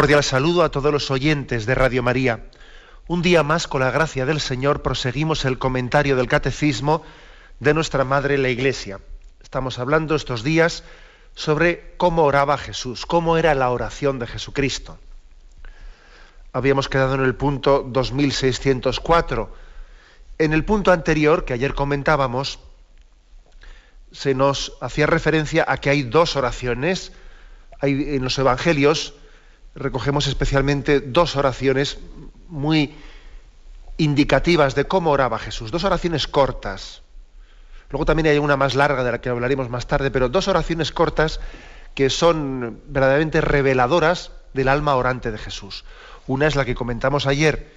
Cordial saludo a todos los oyentes de Radio María. Un día más, con la gracia del Señor, proseguimos el comentario del Catecismo de nuestra Madre la Iglesia. Estamos hablando estos días sobre cómo oraba Jesús, cómo era la oración de Jesucristo. Habíamos quedado en el punto 2604. En el punto anterior, que ayer comentábamos, se nos hacía referencia a que hay dos oraciones. En los Evangelios recogemos especialmente dos oraciones muy indicativas de cómo oraba Jesús, dos oraciones cortas. Luego también hay una más larga de la que hablaremos más tarde, pero dos oraciones cortas que son verdaderamente reveladoras del alma orante de Jesús. Una es la que comentamos ayer,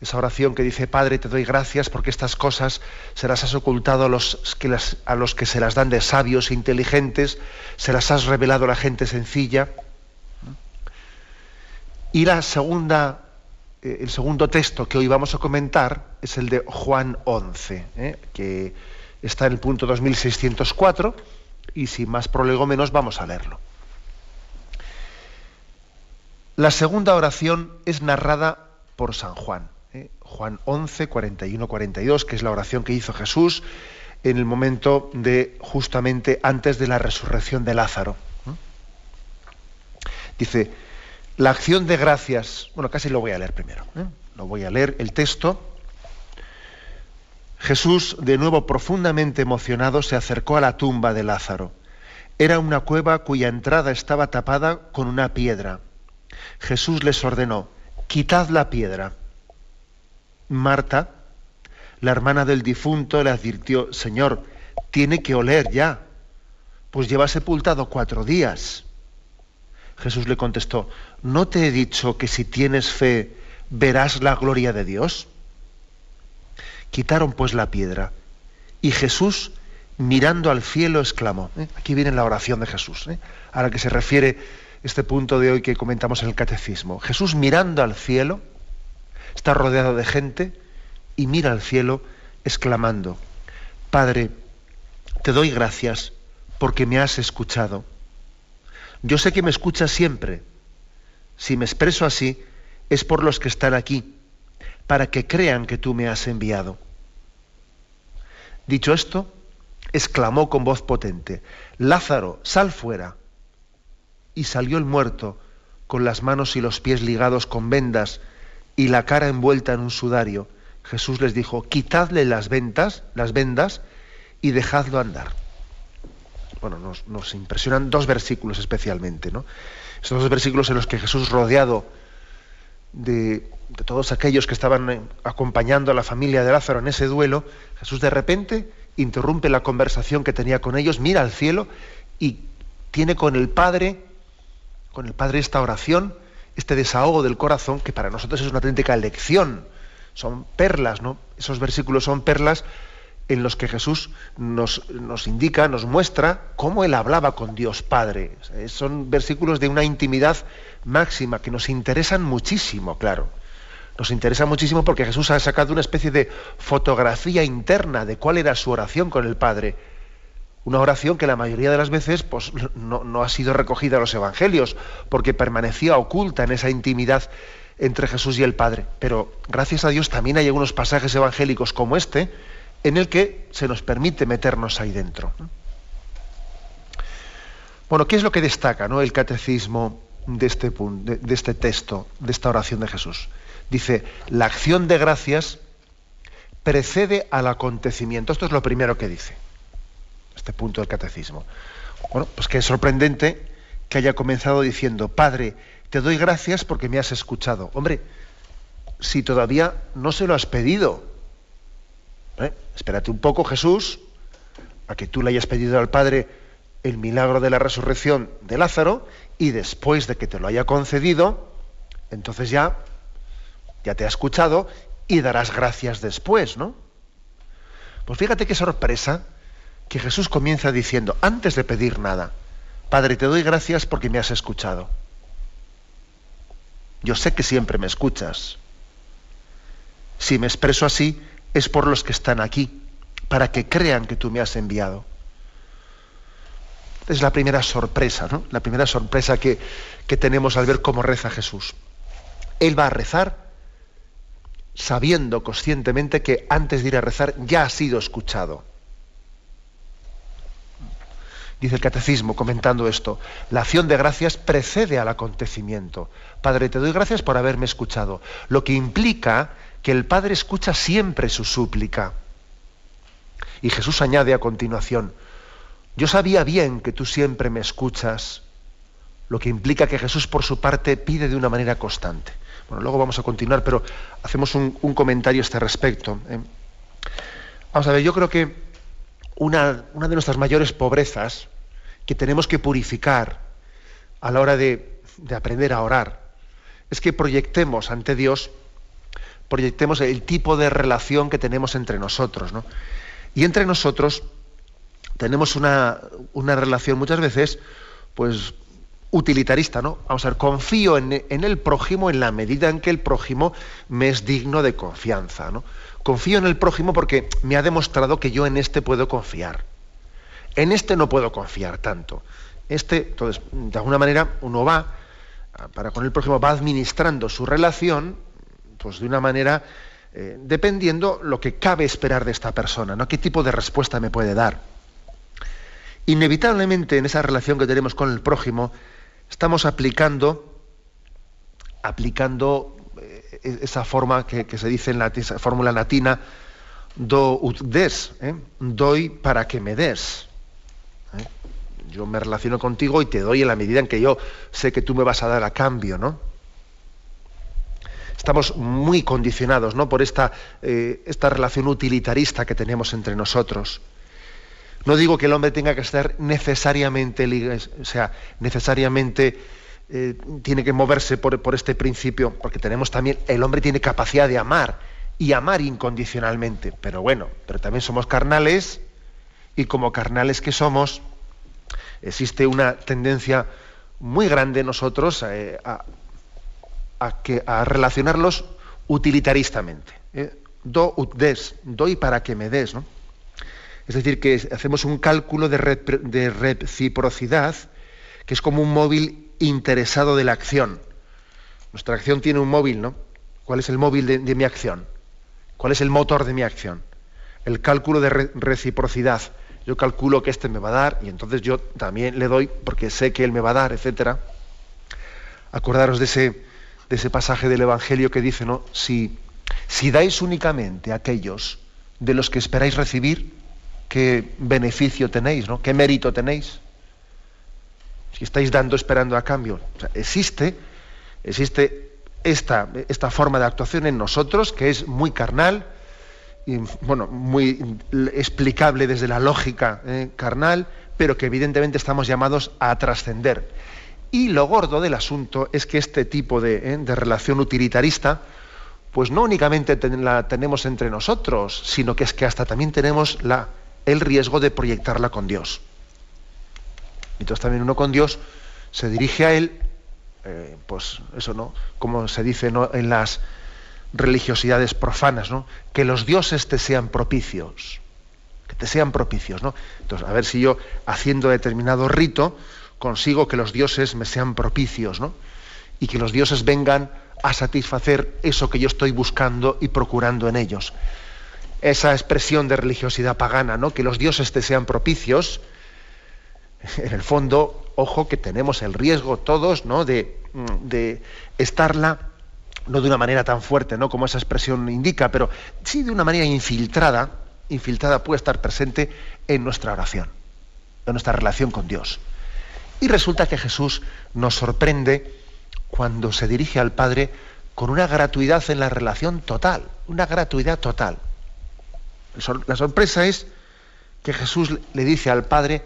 esa oración que dice, Padre, te doy gracias porque estas cosas se las has ocultado a los que, a los que se las dan de sabios e inteligentes, se las has revelado a la gente sencilla. Y la segunda, eh, el segundo texto que hoy vamos a comentar es el de Juan 11, eh, que está en el punto 2604 y sin más prolegómenos vamos a leerlo. La segunda oración es narrada por San Juan, eh, Juan 11, 41, 42, que es la oración que hizo Jesús en el momento de justamente antes de la resurrección de Lázaro. Dice, la acción de gracias, bueno, casi lo voy a leer primero, ¿eh? lo voy a leer el texto. Jesús, de nuevo profundamente emocionado, se acercó a la tumba de Lázaro. Era una cueva cuya entrada estaba tapada con una piedra. Jesús les ordenó, quitad la piedra. Marta, la hermana del difunto, le advirtió, Señor, tiene que oler ya, pues lleva sepultado cuatro días. Jesús le contestó, ¿no te he dicho que si tienes fe verás la gloria de Dios? Quitaron pues la piedra y Jesús, mirando al cielo, exclamó, ¿eh? aquí viene la oración de Jesús, ¿eh? a la que se refiere este punto de hoy que comentamos en el catecismo. Jesús mirando al cielo, está rodeado de gente y mira al cielo exclamando, Padre, te doy gracias porque me has escuchado yo sé que me escuchas siempre. Si me expreso así, es por los que están aquí, para que crean que tú me has enviado. Dicho esto, exclamó con voz potente, Lázaro, sal fuera. Y salió el muerto, con las manos y los pies ligados con vendas y la cara envuelta en un sudario. Jesús les dijo, quitadle las ventas, las vendas, y dejadlo andar bueno, nos, impresionan dos versículos especialmente, ¿no? Estos dos versículos en los que Jesús, rodeado de, todos aquellos que estaban eh, acompañando a la familia de Lázaro en ese duelo, Jesús de repente interrumpe la conversación que tenía con ellos, mira al cielo y tiene con el Padre, con el Padre esta oración, este desahogo del corazón, que para nosotros es una auténtica lección. Son perlas, ¿no? Esos versículos son perlas en los que Jesús nos, indica, nos muestra cómo él hablaba con Dios Padre. Son versículos de una intimidad máxima que nos interesan muchísimo, claro. Nos interesa muchísimo porque Jesús ha sacado una especie de fotografía interna de cuál era su oración con el Padre. Una oración que la mayoría de las veces pues, no, no ha sido recogida en los evangelios, porque permanecía oculta en esa intimidad entre Jesús y el Padre. Pero gracias a Dios también hay algunos pasajes evangélicos como este, en el que se nos permite meternos ahí dentro. Bueno, ¿qué es lo que destaca ¿no? el catecismo de este, punto, de, este texto, de esta oración de Jesús? Dice, la acción de gracias precede al acontecimiento. Esto es lo primero que dice, este punto del catecismo. Bueno, pues que es sorprendente que haya comenzado diciendo, Padre, te doy gracias porque me has escuchado. Hombre, si todavía no se lo has pedido, ¿Eh? Espérate un poco, Jesús, a que tú le hayas pedido al Padre el milagro de la resurrección de Lázaro y después de que te lo haya concedido, entonces ya, ya te ha escuchado y darás gracias después, ¿no? Pues fíjate qué sorpresa que Jesús comienza diciendo, antes de pedir nada, Padre, te doy gracias porque me has escuchado. Yo sé que siempre me escuchas. Si me expreso así, es por los que están aquí, para que crean que tú me has enviado. Es la primera sorpresa, ¿no? La primera sorpresa que, que tenemos al ver cómo reza Jesús. Él va a rezar sabiendo conscientemente que antes de ir a rezar ya ha sido escuchado. Dice el catecismo comentando esto, la acción de gracias precede al acontecimiento. Padre, te doy gracias por haberme escuchado, lo que implica que el Padre escucha siempre su súplica. Y Jesús añade a continuación, yo sabía bien que tú siempre me escuchas, lo que implica que Jesús por su parte pide de una manera constante. Bueno, luego vamos a continuar, pero hacemos un, comentario a este respecto. ¿eh? Vamos a ver, yo creo que una, de nuestras mayores pobrezas que tenemos que purificar a la hora de, aprender a orar es que proyectemos ante Dios, proyectemos el tipo de relación que tenemos entre nosotros. Y entre nosotros tenemos una, una relación muchas veces, pues utilitarista, ¿no? Vamos a ver, confío en, el prójimo en la medida en que el prójimo me es digno de confianza, ¿no? Confío en el prójimo porque me ha demostrado que yo en este puedo confiar. En este no puedo confiar tanto. Este, entonces, de alguna manera, uno va, para con el prójimo, va administrando su relación, pues de una manera, eh, dependiendo lo que cabe esperar de esta persona, ¿no? ¿Qué tipo de respuesta me puede dar? Inevitablemente en esa relación que tenemos con el prójimo, estamos aplicando, aplicando eh, esa forma que, se dice en la fórmula latina, do ut des, ¿eh? doy para que me des. Yo me relaciono contigo y te doy en la medida en que yo sé que tú me vas a dar a cambio, ¿no? Estamos muy condicionados ¿no? por esta, esta relación utilitarista que tenemos entre nosotros. No digo que el hombre tenga que estar necesariamente, o sea, necesariamente eh, tiene que moverse por, este principio, porque tenemos también, el hombre tiene capacidad de amar y amar incondicionalmente. Pero bueno, pero también somos carnales y como carnales que somos, existe una tendencia muy grande en nosotros eh, a, que, a relacionarlos utilitaristamente. ¿eh? Do ut des, doy para que me des, ¿no? Es decir, que hacemos un cálculo de, reciprocidad que es como un móvil interesado de la acción. Nuestra acción tiene un móvil, ¿no? ¿Cuál es el móvil de, mi acción? ¿Cuál es el motor de mi acción? El cálculo de reciprocidad. Yo calculo que este me va a dar y entonces yo también le doy porque sé que él me va a dar, etc. Acordaros de ese, de ese pasaje del Evangelio que dice, ¿no? Si, si dais únicamente a aquellos de los que esperáis recibir, qué beneficio tenéis, ¿no? ¿Qué mérito tenéis? Si estáis dando esperando a cambio. existe, existe esta, esta forma de actuación en nosotros que es muy carnal, y, bueno, muy explicable desde la lógica eh, carnal, pero que evidentemente estamos llamados a trascender. Y lo gordo del asunto es que este tipo de, eh, relación utilitarista, pues no únicamente la tenemos entre nosotros, sino que es que hasta también tenemos la, el riesgo de proyectarla con Dios. Entonces también uno con Dios se dirige a Él, eh, pues eso, ¿no? Como se dice en las religiosidades profanas, ¿no? Que los dioses te sean propicios, que te sean propicios, ¿no? Entonces, a ver si yo, haciendo determinado rito, consigo que los dioses me sean propicios, ¿no? Y que los dioses vengan a satisfacer eso que yo estoy buscando y procurando en ellos esa expresión de religiosidad pagana, ¿no? que los dioses te sean propicios, en el fondo, ojo que tenemos el riesgo todos ¿no? de, de estarla, no de una manera tan fuerte ¿no? como esa expresión indica, pero sí de una manera infiltrada, infiltrada puede estar presente en nuestra oración, en nuestra relación con Dios. Y resulta que Jesús nos sorprende cuando se dirige al Padre con una gratuidad en la relación total, una gratuidad total. La sorpresa es que Jesús le dice al Padre,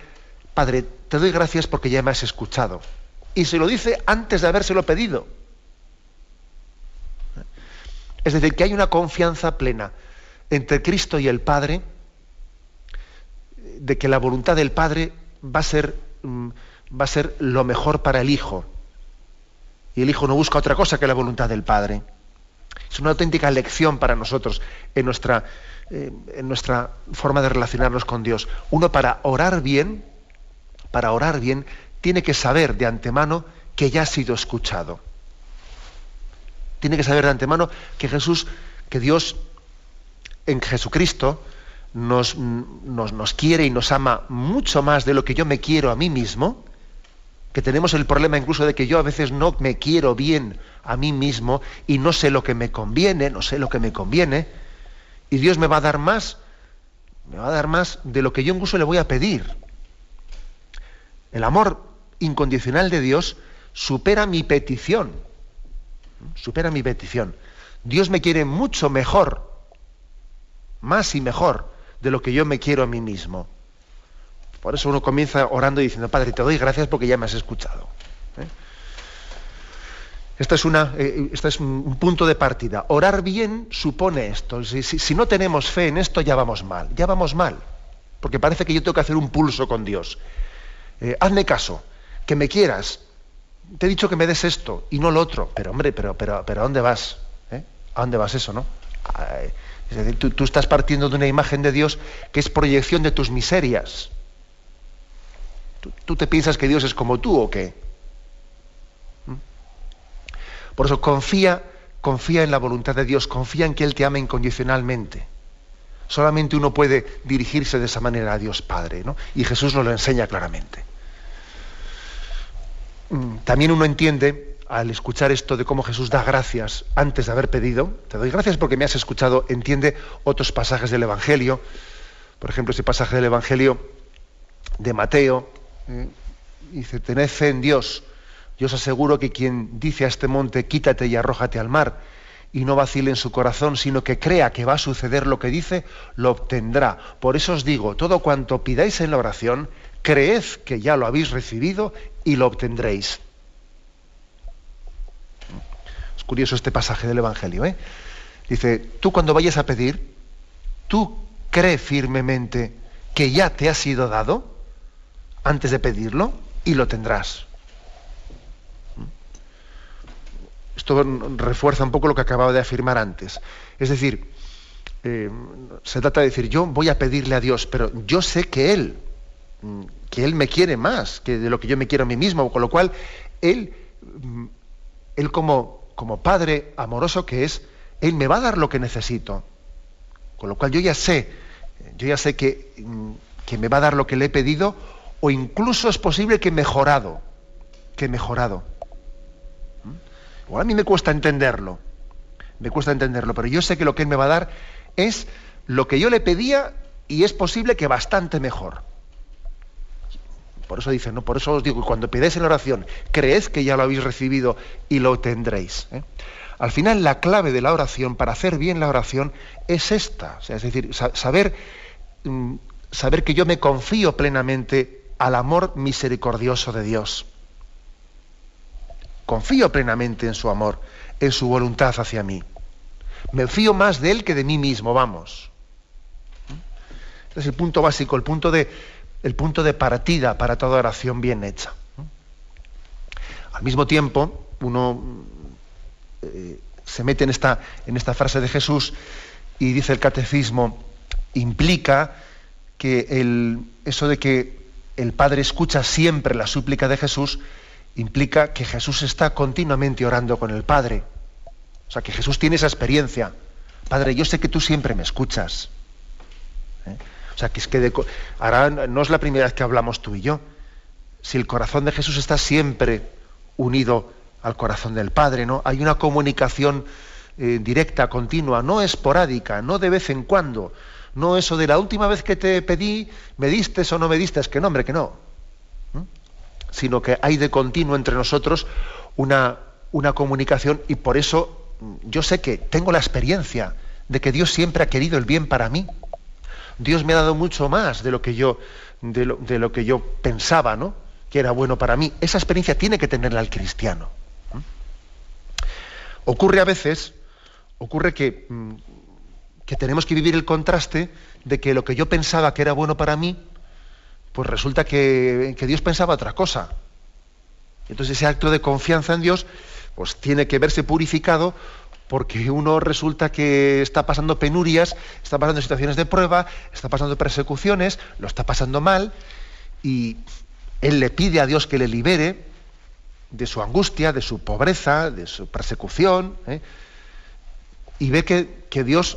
Padre, te doy gracias porque ya me has escuchado. y se lo dice antes de habérselo pedido. Es decir, que hay una confianza plena entre Cristo y el Padre de que la voluntad del Padre va a ser, mm, va a ser lo mejor para el Hijo. Y el Hijo no busca otra cosa que la voluntad del Padre. Es una auténtica lección para nosotros en nuestra, eh, en nuestra forma de relacionarnos con Dios. Uno para orar bien, para orar bien, tiene que saber de antemano que ya ha sido escuchado. Tiene que saber de antemano que Jesús, que Dios en Jesucristo nos, nos, nos, quiere y nos ama mucho más de lo que yo me quiero a mí mismo, que tenemos el problema incluso de que yo a veces no me quiero bien a mí mismo y no sé lo que me conviene, no sé lo que me conviene, y Dios me va a dar más, me va a dar más de lo que yo incluso le voy a pedir. El amor incondicional de Dios supera mi petición, supera mi petición. Dios me quiere mucho mejor, más y mejor de lo que yo me quiero a mí mismo. Por eso uno comienza orando y diciendo, Padre, te doy gracias porque ya me has escuchado. ¿eh? Esta es, una, eh, es un punto de partida. Orar bien supone esto. Si, no tenemos fe en esto, ya vamos mal. Ya vamos mal. Porque parece que yo tengo que hacer un pulso con Dios. Eh, hazme caso, que me quieras. Te he dicho que me des esto y no lo otro. Pero hombre, pero, pero, pero ¿a dónde vas? ¿A dónde vas eso, no? Es decir, tú, estás partiendo de una imagen de Dios que es proyección de tus miserias. ¿Tú, te piensas que Dios es como tú o qué? ¿Mm? Por eso confía, confía en la voluntad de Dios, confía en que Él te ama incondicionalmente. Solamente uno puede dirigirse de esa manera a Dios Padre, ¿no? Y Jesús nos lo enseña claramente. Mm, también uno entiende al escuchar esto de cómo Jesús da gracias antes de haber pedido, te doy gracias porque me has escuchado, entiende otros pasajes del Evangelio, por ejemplo, ese pasaje del Evangelio de Mateo, dice, tened fe en Dios, yo os aseguro que quien dice a este monte, quítate y arrójate al mar, y no vacile en su corazón, sino que crea que va a suceder lo que dice, lo obtendrá. Por eso os digo, todo cuanto pidáis en la oración, creed que ya lo habéis recibido y lo obtendréis curioso este pasaje del Evangelio. ¿eh? Dice, tú cuando vayas a pedir, tú cree firmemente que ya te ha sido dado antes de pedirlo y lo tendrás. Esto refuerza un poco lo que acababa de afirmar antes. Es decir, eh, se trata de decir, yo voy a pedirle a Dios, pero yo sé que Él, que Él me quiere más que de lo que yo me quiero a mí mismo, con lo cual Él, Él como como padre amoroso que es, Él me va a dar lo que necesito. Con lo cual yo ya sé, yo ya sé que, mm, que me va a dar lo que le he pedido, o incluso es posible que mejorado, que mejorado. ¿Mm? Igual a mí me cuesta entenderlo, me cuesta entenderlo, pero yo sé que lo que Él me va a dar es lo que yo le pedía y es posible que bastante mejor. Por eso dice, ¿no? Por eso os digo, cuando pidáis en la oración, creed que ya lo habéis recibido y lo tendréis. ¿eh? Al final, la clave de la oración, para hacer bien la oración, es esta. es decir, saber, mm, saber que yo me confío plenamente al amor misericordioso de Dios. Confío plenamente en su amor, en su voluntad hacia mí. Me fío más de Él que de mí mismo, vamos. Este es el punto básico, el punto de el punto de partida para toda oración bien hecha. Al mismo tiempo, uno eh, se mete en esta, en esta frase de Jesús y dice el catecismo, implica que el, eso de que el Padre escucha siempre la súplica de Jesús, implica que Jesús está continuamente orando con el Padre. O sea, que Jesús tiene esa experiencia. Padre, yo sé que tú siempre me escuchas. ¿Eh? O sea, que es que ahora no es la primera vez que hablamos tú y yo. Si el corazón de Jesús está siempre unido al corazón del Padre, ¿no? Hay una comunicación eh, directa, continua, no esporádica, no de vez en cuando. No eso de la última vez que te pedí, me diste o no me diste, que no, hombre, que no. Sino que hay de continuo entre nosotros una, una comunicación y por eso mm, yo sé que tengo la experiencia de que Dios siempre ha querido el bien para mí. Dios me ha dado mucho más de lo que yo, de lo, que yo pensaba, ¿no? que era bueno para mí. Esa experiencia tiene que tenerla el cristiano. Ocurre a veces, ocurre que, mm, que tenemos que vivir el contraste de que lo que yo pensaba que era bueno para mí, pues resulta que, que Dios pensaba otra cosa. Entonces ese acto de confianza en Dios, pues tiene que verse purificado porque uno resulta que está pasando penurias, está pasando situaciones de prueba, está pasando persecuciones, lo está pasando mal, y él le pide a Dios que le libere de su angustia, de su pobreza, de su persecución, ¿eh? Y ve que, que, Dios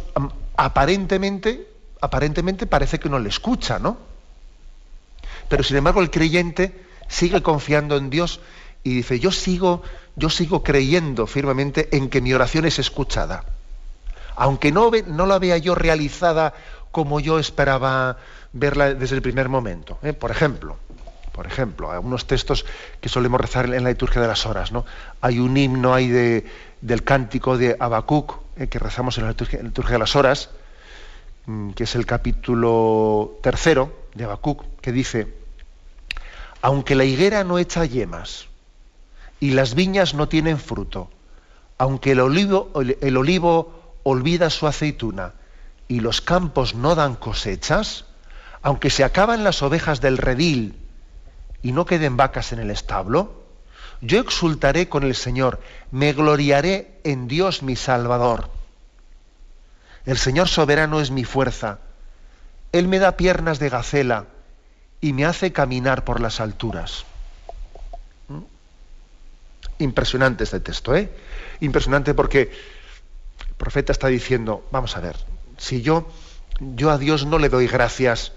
aparentemente, aparentemente parece que no le escucha, ¿no? Pero sin embargo el creyente sigue confiando en Dios y dice, yo sigo, yo sigo creyendo firmemente en que mi oración es escuchada. Aunque no, no la vea yo realizada como yo esperaba verla desde el primer momento. ¿eh? Por ejemplo, por ejemplo, algunos textos que solemos rezar en la liturgia de las horas. ¿no? Hay un himno ahí de, del cántico de Habacuc, ¿eh? que rezamos en la, liturgia, de las horas, mm, que es el capítulo tercero de Habacuc, que dice, aunque la higuera no echa yemas, y las viñas no tienen fruto, aunque el olivo, el olivo olvida su aceituna y los campos no dan cosechas, aunque se acaban las ovejas del redil y no queden vacas en el establo, yo exultaré con el Señor, me gloriaré en Dios mi Salvador. El Señor soberano es mi fuerza. Él me da piernas de gacela y me hace caminar por las alturas. Impresionante este texto, ¿eh? Impresionante porque el profeta está diciendo, vamos a ver, si yo, yo a Dios no le doy gracias,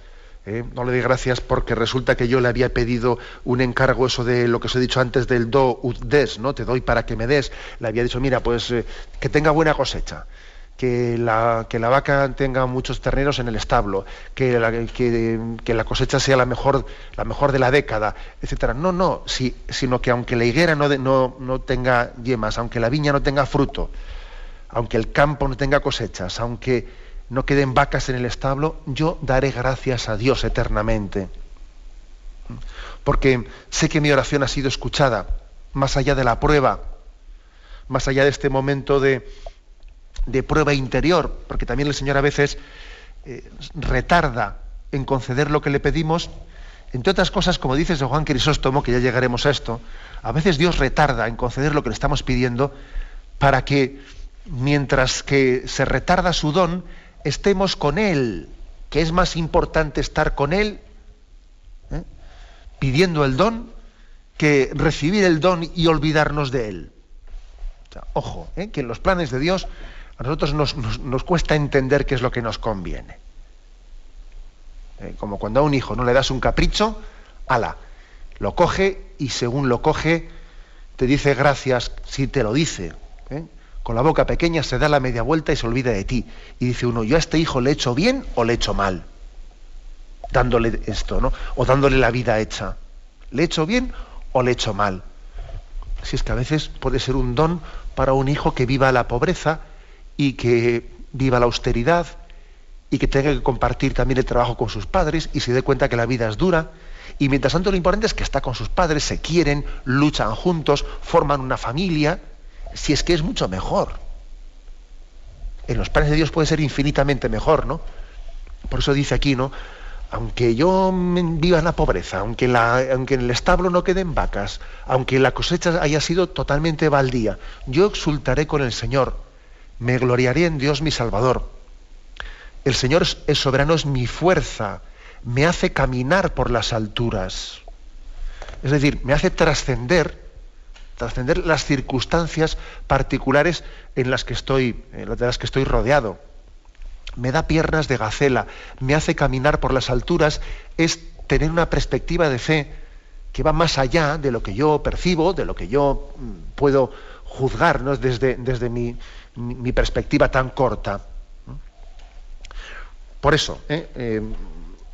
¿eh? no le doy gracias porque resulta que yo le había pedido un encargo, eso de lo que os he dicho antes del do ut des, ¿no? Te doy para que me des. Le había dicho, mira, pues eh, que tenga buena cosecha. Que la, que la, vaca tenga muchos terneros en el establo, que la, que, la cosecha sea la mejor, la mejor de la década, etcétera. No, no, sino que aunque la higuera no, no, no tenga yemas, aunque la viña no tenga fruto, aunque el campo no tenga cosechas, aunque no queden vacas en el establo, yo daré gracias a Dios eternamente. Porque sé que mi oración ha sido escuchada, más allá de la prueba, más allá de este momento de, de prueba interior, porque también el Señor a veces eh, retarda en conceder lo que le pedimos, entre otras cosas, como dice Juan Crisóstomo, que ya llegaremos a esto, a veces Dios retarda en conceder lo que le estamos pidiendo para que, mientras que se retarda su don, estemos con Él, que es más importante estar con Él, ¿eh? pidiendo el don, que recibir el don y olvidarnos de Él. ojo, ¿eh? que en los planes de Dios a nosotros nos, cuesta entender qué es lo que nos conviene. ¿Eh? Como cuando a un hijo no le das un capricho, ala, lo coge y según lo coge, te dice gracias si te lo dice con la boca pequeña se da la media vuelta y se olvida de ti. Y dice uno, yo a este hijo le he hecho bien o le he hecho mal. Dándole esto, ¿no? O dándole la vida hecha. ¿Le he hecho bien o le he hecho mal? Si es que a veces puede ser un don para un hijo que viva la pobreza y que viva la austeridad y que tenga que compartir también el trabajo con sus padres y se dé cuenta que la vida es dura. Y mientras tanto lo importante es que está con sus padres, se quieren, luchan juntos, forman una familia si es que es mucho mejor. En los planes de Dios puede ser infinitamente mejor, ¿no? Por eso dice aquí, ¿no? Aunque yo viva en la pobreza, aunque, aunque en el establo no queden vacas, aunque la cosecha haya sido totalmente baldía, yo exultaré con el Señor, me gloriaré en Dios mi Salvador. El Señor es soberano, es mi fuerza, me hace caminar por las alturas. Es decir, me hace trascender trascender las circunstancias particulares en las que estoy, de las que estoy rodeado. Me da piernas de gacela, me hace caminar por las alturas, es tener una perspectiva de fe que va más allá de lo que yo percibo, de lo que yo mm, puedo juzgar desde, desde mi, perspectiva tan corta. Por eso, ¿eh? Eh,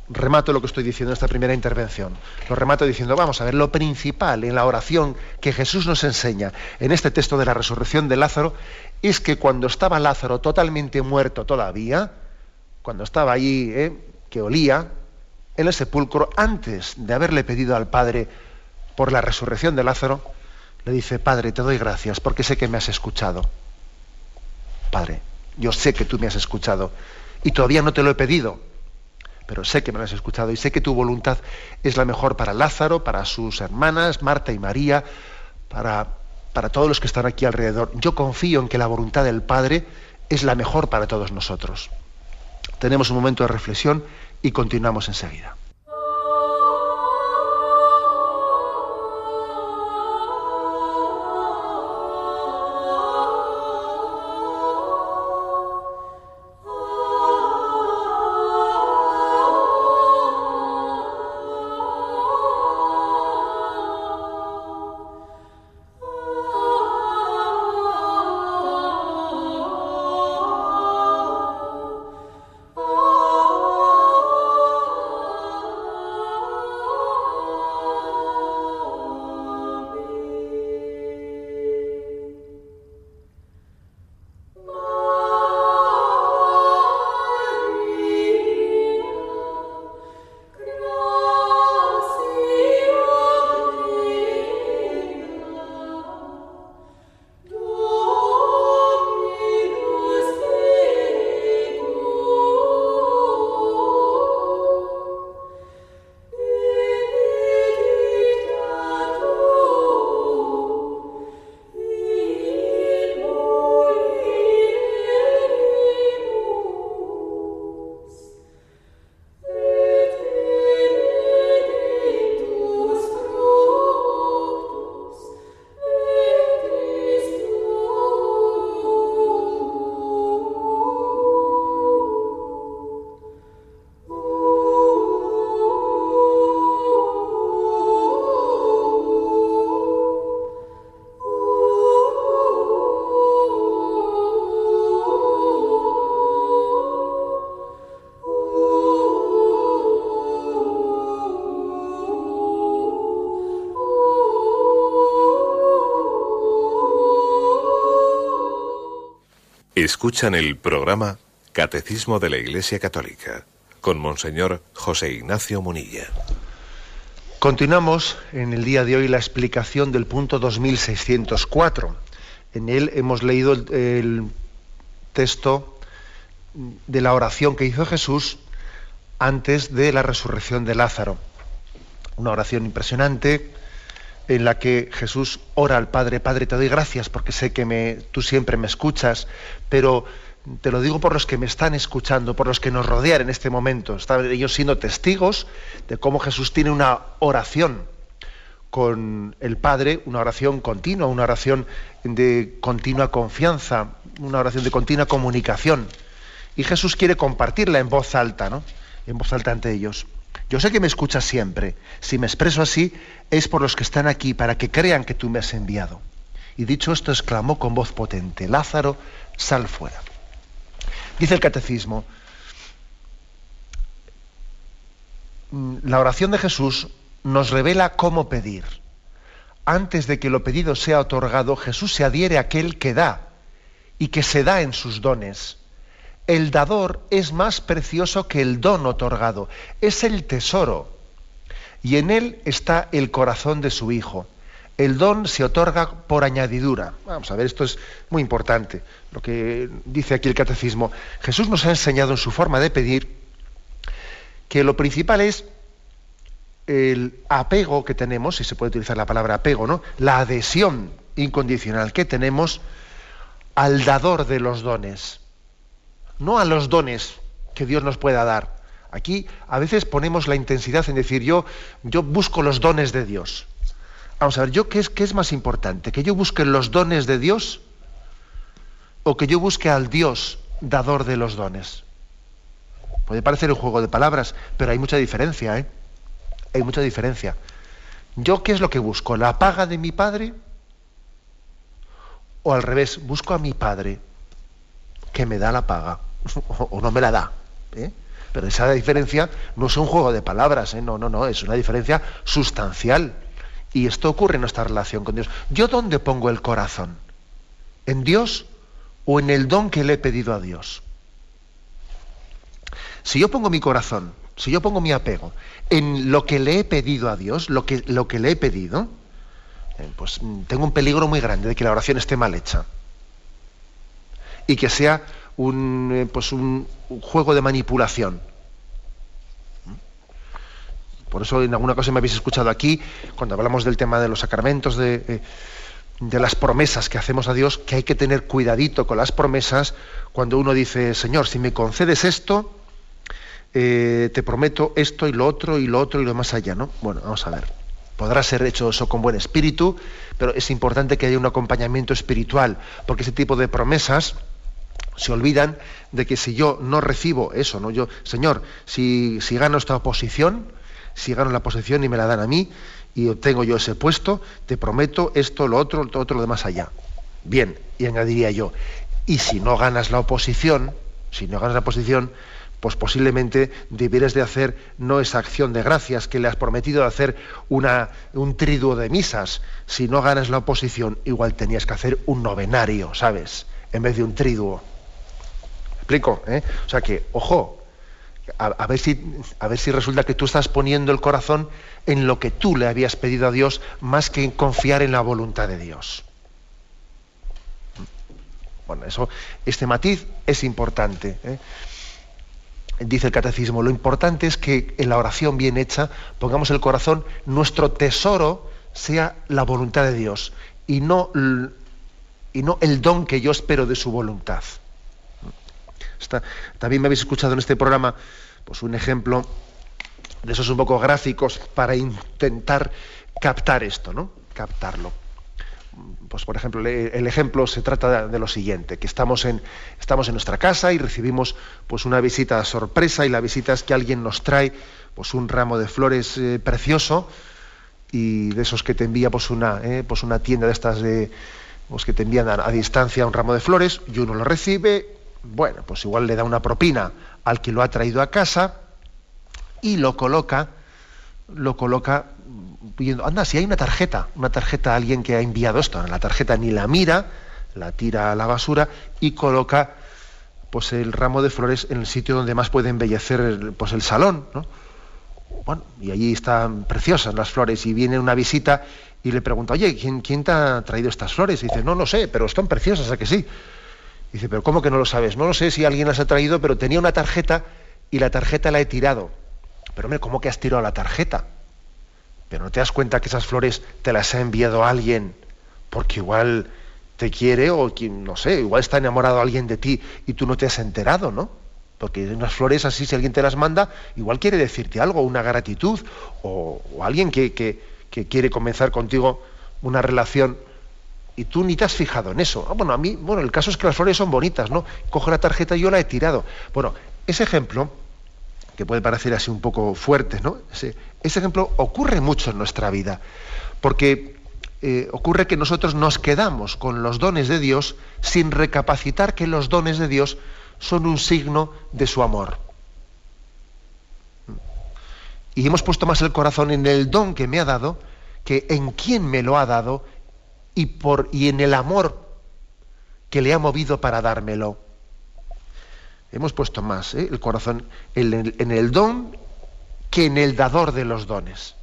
remato lo que estoy diciendo en esta primera intervención. Lo remato diciendo, vamos a ver, lo principal en la oración que Jesús nos enseña en este texto de la resurrección de Lázaro es que cuando estaba Lázaro totalmente muerto todavía, cuando estaba allí, eh, que olía, en el sepulcro, antes de haberle pedido al Padre por la resurrección de Lázaro, le dice, Padre, te doy gracias porque sé que me has escuchado. Padre, yo sé que tú me has escuchado y todavía no te lo he pedido, pero sé que me lo has escuchado y sé que tu voluntad es la mejor para Lázaro, para sus hermanas, Marta y María, para, para todos los que están aquí alrededor. Yo confío en que la voluntad del Padre es la mejor para todos nosotros. Tenemos un momento de reflexión y continuamos enseguida. Escuchan el programa Catecismo de la Iglesia Católica con Monseñor José Ignacio Munilla. Continuamos en el día de hoy la explicación del punto 2604. En él hemos leído el, el texto de la oración que hizo Jesús antes de la resurrección de Lázaro. Una oración impresionante en la que Jesús ora al Padre, Padre, te doy gracias porque sé que me, tú siempre me escuchas, pero te lo digo por los que me están escuchando, por los que nos rodean en este momento. Están ellos siendo testigos de cómo Jesús tiene una oración con el Padre, una oración continua, una oración de continua confianza, una oración de continua comunicación. Y Jesús quiere compartirla en voz alta, ¿no? En voz alta ante ellos. Yo sé que me escuchas siempre. Si me expreso así, es por los que están aquí, para que crean que tú me has enviado. Y dicho esto, exclamó con voz potente, Lázaro, sal fuera. Dice el catecismo, mm, la oración de Jesús nos revela cómo pedir. Antes de que lo pedido sea otorgado, Jesús se adhiere a aquel que da y que se da en sus dones el dador es más precioso que el don otorgado, es el tesoro, y en él está el corazón de su Hijo. El don se otorga por añadidura. Vamos a ver, esto es muy importante, lo que dice aquí el catecismo. Jesús nos ha enseñado en su forma de pedir que lo principal es el apego que tenemos, si se puede utilizar la palabra apego, ¿no? La adhesión incondicional que tenemos al dador de los dones no a los dones que Dios nos pueda dar. Aquí a veces ponemos la intensidad en decir yo, yo busco los dones de Dios. Vamos a ver, ¿yo qué es, qué es más importante? ¿Que yo busque los dones de Dios o que yo busque al Dios dador de los dones? Puede parecer un juego de palabras, pero hay mucha diferencia, ¿eh? Hay mucha diferencia. ¿Yo qué es lo que busco? ¿La paga de mi padre? ¿O al revés, busco a mi padre que me da la paga o no me la da. ¿eh? Pero esa diferencia no es un juego de palabras, ¿eh? no, no, no, es una diferencia sustancial. Y esto ocurre en nuestra relación con Dios. ¿Yo dónde pongo el corazón? ¿En Dios o en el don que le he pedido a Dios? Si yo pongo mi corazón si yo pongo mi apego en lo que le he pedido a Dios, lo que, lo que le he pedido, eh, pues mm, tengo un peligro muy grande de que la oración esté mal hecha. Y que sea un, eh, pues un, juego de manipulación. Por eso en alguna cosa me habéis escuchado aquí, cuando hablamos del tema de los sacramentos, de, eh, de las promesas que hacemos a Dios, que hay que tener cuidadito con las promesas cuando uno dice, Señor, si me concedes esto, eh, te prometo esto y lo otro y lo otro y lo más allá, ¿no? Bueno, vamos a ver. Podrá ser hecho eso con buen espíritu, pero es importante que haya un acompañamiento espiritual, porque ese tipo de promesas se olvidan de que si yo no recibo eso, ¿no? Yo, Señor, si, si gano esta oposición, si gano la posición y me la dan a mí, y obtengo yo ese puesto, te prometo esto, lo otro, lo otro, lo demás allá. Bien, y añadiría yo, y si no ganas la oposición, si no ganas la oposición, pues posiblemente debieras de hacer no esa acción de gracias que le has prometido de hacer una, un triduo de misas. Si no ganas la oposición, igual tenías que hacer un novenario, ¿sabes? En vez de un triduo. ¿Me explico? Eh? O sea que, ojo, a, ver si, a ver si resulta que tú estás poniendo el corazón en lo que tú le habías pedido a Dios más que en confiar en la voluntad de Dios. Bueno, eso, este matiz es importante. ¿eh? dice el catecismo, lo importante es que en la oración bien hecha pongamos el corazón, nuestro tesoro sea la voluntad de Dios y no, y no el don que yo espero de su voluntad. También me habéis escuchado en este programa pues un ejemplo de esos un poco gráficos para intentar captar esto, ¿no? Captarlo pues por ejemplo, el ejemplo se trata de lo siguiente, que estamos en, estamos en nuestra casa y recibimos pues una visita sorpresa y la visita es que alguien nos trae pues un ramo de flores eh, precioso y de esos que te envía pues una, eh, pues una tienda de estas de pues que te envían a, a, distancia un ramo de flores y uno lo recibe, bueno, pues igual le da una propina al que lo ha traído a casa y lo coloca, lo coloca anda, si hay una tarjeta, una tarjeta a alguien que ha enviado esto, la tarjeta ni la mira, la tira a la basura y coloca pues el ramo de flores en el sitio donde más puede embellecer el, pues el salón, ¿no? Bueno, y allí están preciosas las flores y viene una visita y le pregunta, oye, ¿quién, quién te ha traído estas flores? Y dice, no lo sé, pero están preciosas, ¿a que sí? Dice, pero ¿cómo que no lo sabes? No lo sé si alguien las ha traído, pero tenía una tarjeta y la tarjeta la he tirado. Pero hombre, ¿cómo que has tirado la tarjeta? Pero no te das cuenta que esas flores te las ha enviado alguien porque igual te quiere o no sé, igual está enamorado alguien de ti y tú no te has enterado, ¿no? Porque unas flores así, si alguien te las manda, igual quiere decirte algo, una gratitud, o, alguien que, que, quiere comenzar contigo una relación y tú ni te has fijado en eso. Ah, bueno, a mí, bueno, el caso es que las flores son bonitas, ¿no? Cojo la tarjeta y yo la he tirado. Bueno, ese ejemplo que puede parecer así un poco fuerte, ¿no? Ese, ejemplo ocurre mucho en nuestra vida, porque eh, ocurre que nosotros nos quedamos con los dones de Dios sin recapacitar que los dones de Dios son un signo de su amor. Y hemos puesto más el corazón en el don que me ha dado que en quién me lo ha dado y, por, y en el amor que le ha movido para dármelo hemos puesto más ¿eh? el corazón en el, don que en el dador de los dones.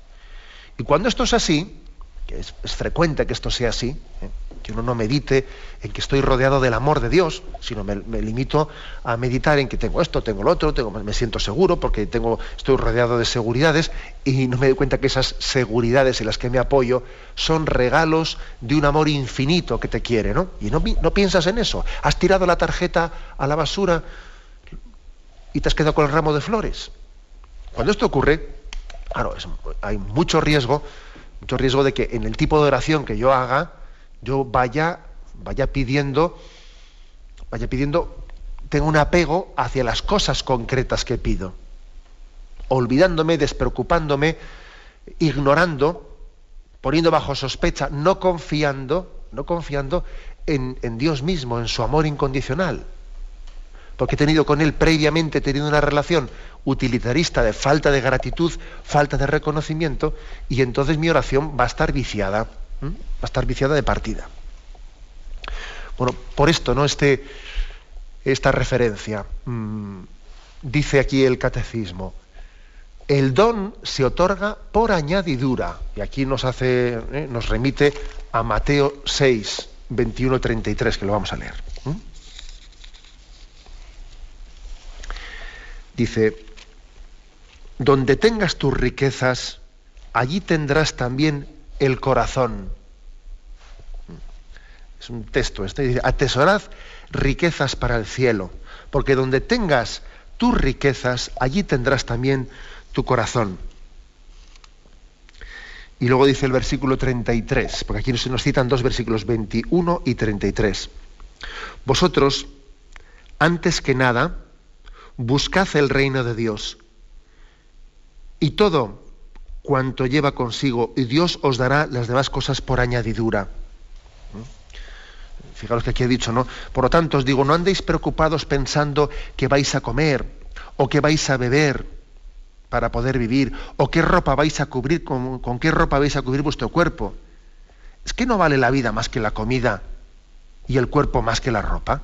Y cuando esto es así, que es, frecuente que esto sea así, ¿eh? Que uno no medite en que estoy rodeado del amor de Dios, sino me, limito a meditar en que tengo esto, tengo lo otro, tengo, me siento seguro porque estoy rodeado de seguridades y no me doy cuenta que esas seguridades en las que me apoyo son regalos de un amor infinito que te quiere, ¿no? Y no, no piensas en eso. Has tirado la tarjeta a la basura y te has quedado con el ramo de flores. Cuando esto ocurre, claro, hay mucho riesgo, mucho riesgo de que en el tipo de oración que yo haga, yo vaya, vaya pidiendo, vaya pidiendo, tengo un apego hacia las cosas concretas que pido, olvidándome, despreocupándome, ignorando, poniendo bajo sospecha, no confiando, no confiando en, en Dios mismo, en su amor incondicional. Porque he tenido con él previamente tenido una relación utilitarista de falta de gratitud, falta de reconocimiento, y entonces mi oración va a estar viciada, va a estar viciada de partida. Bueno, por esto, ¿no? Este, esta referencia, mm, dice aquí el catecismo, el don se otorga por añadidura. Y aquí nos hace, eh, nos remite a Mateo 6, 21, 33, que lo vamos a leer. Dice, donde tengas tus riquezas, allí tendrás también el corazón. Es un texto este, dice, atesorad riquezas para el cielo, porque donde tengas tus riquezas, allí tendrás también tu corazón. Y luego dice el versículo 33, porque aquí se nos citan dos versículos 21 y 33. Vosotros, antes que nada, buscad el reino de Dios y todo cuanto lleva consigo, y Dios os dará las demás cosas por añadidura. ¿Mm? Fijaros que aquí he dicho, ¿no? Por lo tanto, os digo, no andéis preocupados pensando que vais a comer o que vais a beber para poder vivir, o qué ropa vais a cubrir, con, con qué ropa vais a cubrir vuestro cuerpo. Es que no vale la vida más que la comida y el cuerpo más que la ropa.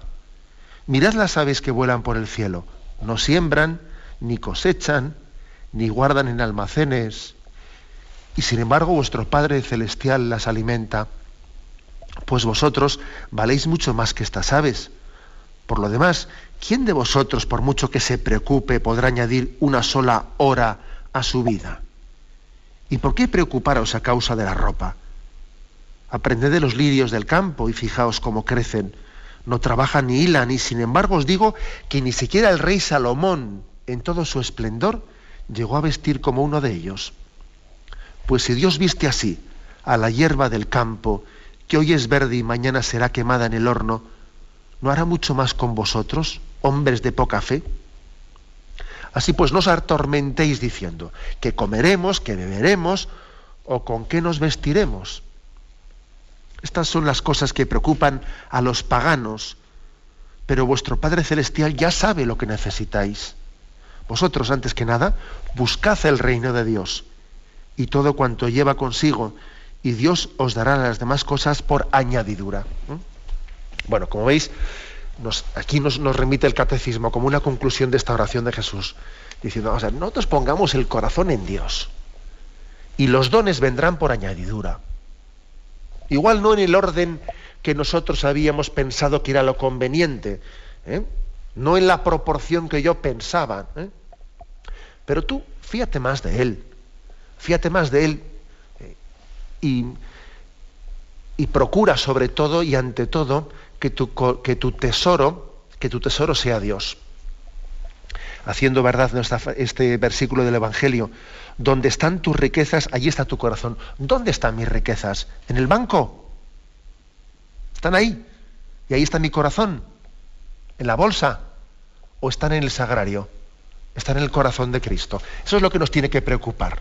Mirad las aves que vuelan por el cielo, no siembran, ni cosechan, ni guardan en almacenes, y sin embargo vuestro Padre Celestial las alimenta, pues vosotros valéis mucho más que estas aves. Por lo demás, ¿quién de vosotros, por mucho que se preocupe, podrá añadir una sola hora a su vida? ¿Y por qué preocuparos a causa de la ropa? Aprended de los lirios del campo y fijaos cómo crecen. No trabajan ni hilan, y sin embargo os digo que ni siquiera el rey Salomón, en todo su esplendor, llegó a vestir como uno de ellos. Pues si Dios viste así a la hierba del campo, que hoy es verde y mañana será quemada en el horno, ¿no hará mucho más con vosotros, hombres de poca fe? Así pues, no os atormentéis diciendo que comeremos, que beberemos o con qué nos vestiremos. Estas son las cosas que preocupan a los paganos, pero vuestro Padre Celestial ya sabe lo que necesitáis. Vosotros, antes que nada, buscad el reino de Dios y todo cuanto lleva consigo, y Dios os dará las demás cosas por añadidura. Bueno, como veis, aquí nos, remite el catecismo como una conclusión de esta oración de Jesús, diciendo, o sea, nosotros pongamos el corazón en Dios, y los dones vendrán por añadidura. Igual no en el orden que nosotros habíamos pensado que era lo conveniente, ¿eh? no en la proporción que yo pensaba. ¿eh? Pero tú fíjate más de Él, fíjate más de Él eh, y, procura sobre todo y ante todo que tu, tesoro, que tu tesoro sea Dios. Haciendo verdad este versículo del Evangelio, donde están tus riquezas, allí está tu corazón. ¿Dónde están mis riquezas? ¿En el banco? ¿Están ahí? Y ahí está mi corazón. ¿En la bolsa? ¿O están en el sagrario? está en el corazón de Cristo. Eso es lo que nos tiene que preocupar.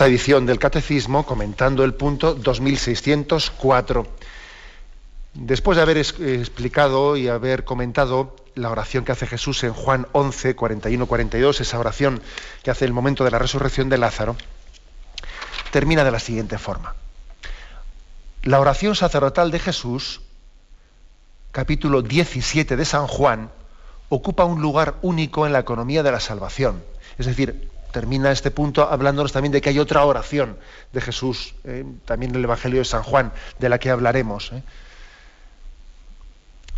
Esta edición del Catecismo comentando el punto 2604. Después de haber explicado y haber comentado la oración que hace Jesús en Juan 11, 41, 42, esa oración que hace el momento de la resurrección de Lázaro, termina de la siguiente forma. La oración sacerdotal de Jesús, capítulo 17 de San Juan, ocupa un lugar único en la economía de la salvación. Es decir, termina este punto hablándonos también de que hay otra oración de Jesús, eh, también en el Evangelio de San Juan, de la que hablaremos. ¿eh?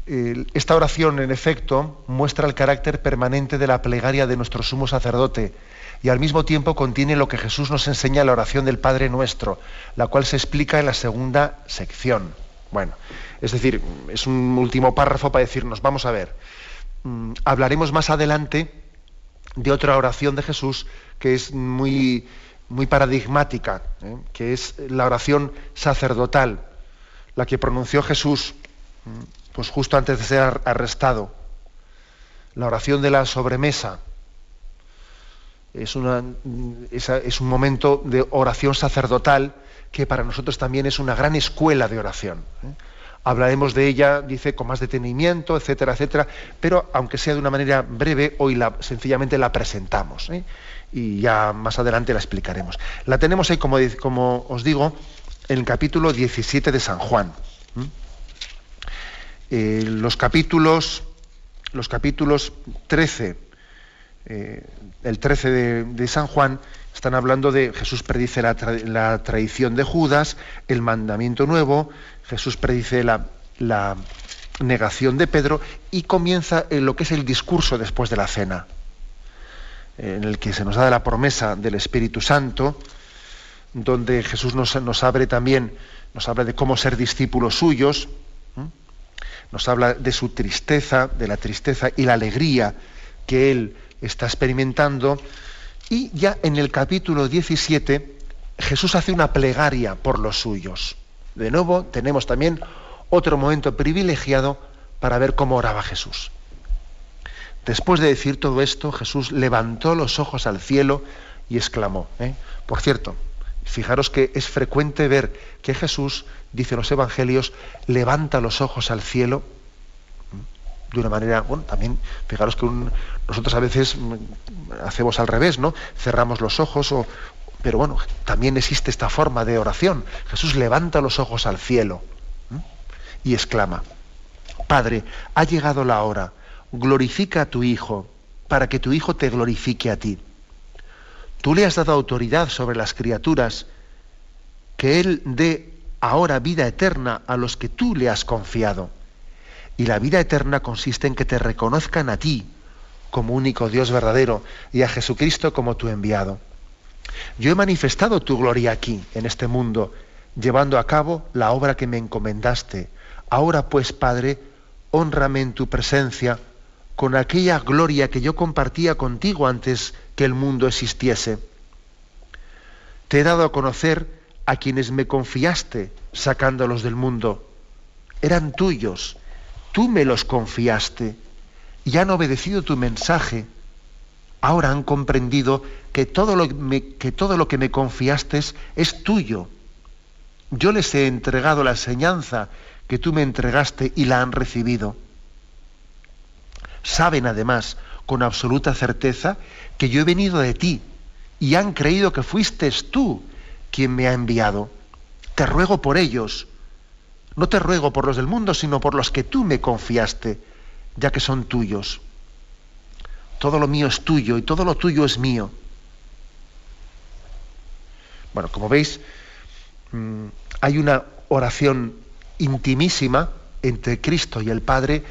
esta oración, en efecto, muestra el carácter permanente de la plegaria de nuestro sumo sacerdote y al mismo tiempo contiene lo que Jesús nos enseña en la oración del Padre Nuestro, la cual se explica en la segunda sección. Bueno, es decir, es un último párrafo para decirnos, vamos a ver, mm, hablaremos más adelante de otra oración de Jesús que es muy, muy paradigmática, ¿eh? que es la oración sacerdotal, la que pronunció Jesús mm, pues justo antes de ser arrestado, la oración de la sobremesa. Es, una, es, un momento de oración sacerdotal que para nosotros también es una gran escuela de oración. ¿eh? Hablaremos de ella, dice, con más detenimiento, etcétera, etcétera, pero aunque sea de una manera breve, hoy la, sencillamente la presentamos ¿eh? y ya más adelante la explicaremos. La tenemos ahí, como, como os digo, en el capítulo 17 de San Juan. Eh, los capítulos, los capítulos 13, eh, el 13 de, San Juan, están hablando de Jesús predice la, traición de Judas, el mandamiento nuevo, Jesús predice la, negación de Pedro y comienza en lo que es el discurso después de la cena, en el que se nos da la promesa del Espíritu Santo, donde Jesús nos abre también, nos habla de cómo ser discípulos suyos, nos habla de su tristeza, de la tristeza y la alegría que él está experimentando. Y ya en el capítulo 17 Jesús hace una plegaria por los suyos. De nuevo tenemos también otro momento privilegiado para ver cómo oraba Jesús. Después de decir todo esto, Jesús levantó los ojos al cielo y exclamó. ¿eh? Por cierto, fijaros que es frecuente ver que Jesús dice los evangelios, levanta los ojos al cielo de una manera, bueno, también, fijaros que nosotros a veces mm, hacemos al revés, ¿no? Cerramos los ojos, o, pero bueno, también existe esta forma de oración. Jesús levanta los ojos al cielo y exclama, Padre, ha llegado la hora, glorifica a tu Hijo, para que tu Hijo te glorifique a ti. Tú le has dado autoridad sobre las criaturas, que Él dé ahora vida eterna a los que tú le has confiado. Y la vida eterna consiste en que te reconozcan a ti como único Dios verdadero y a Jesucristo como tu enviado. Yo he manifestado tu gloria aquí, en este mundo, llevando a cabo la obra que me encomendaste. Ahora pues, Padre, honrame en tu presencia con aquella gloria que yo compartía contigo antes que el mundo existiese. Te he dado a conocer a quienes me confiaste sacándolos del mundo. Eran tuyos, tú me los confiaste y han obedecido tu mensaje. Ahora han comprendido que todo lo, que, me confiaste es tuyo. Yo les he entregado la enseñanza que tú me entregaste y la han recibido. Saben además con absoluta certeza que yo he venido de ti y han creído que fuiste tú quien me ha enviado. Te ruego por ellos. No te ruego por los del mundo, sino por los que tú me confiaste, ya que son tuyos. Todo lo mío es tuyo y todo lo tuyo es mío. Bueno, como veis, mm, hay una oración intimísima entre Cristo y el Padre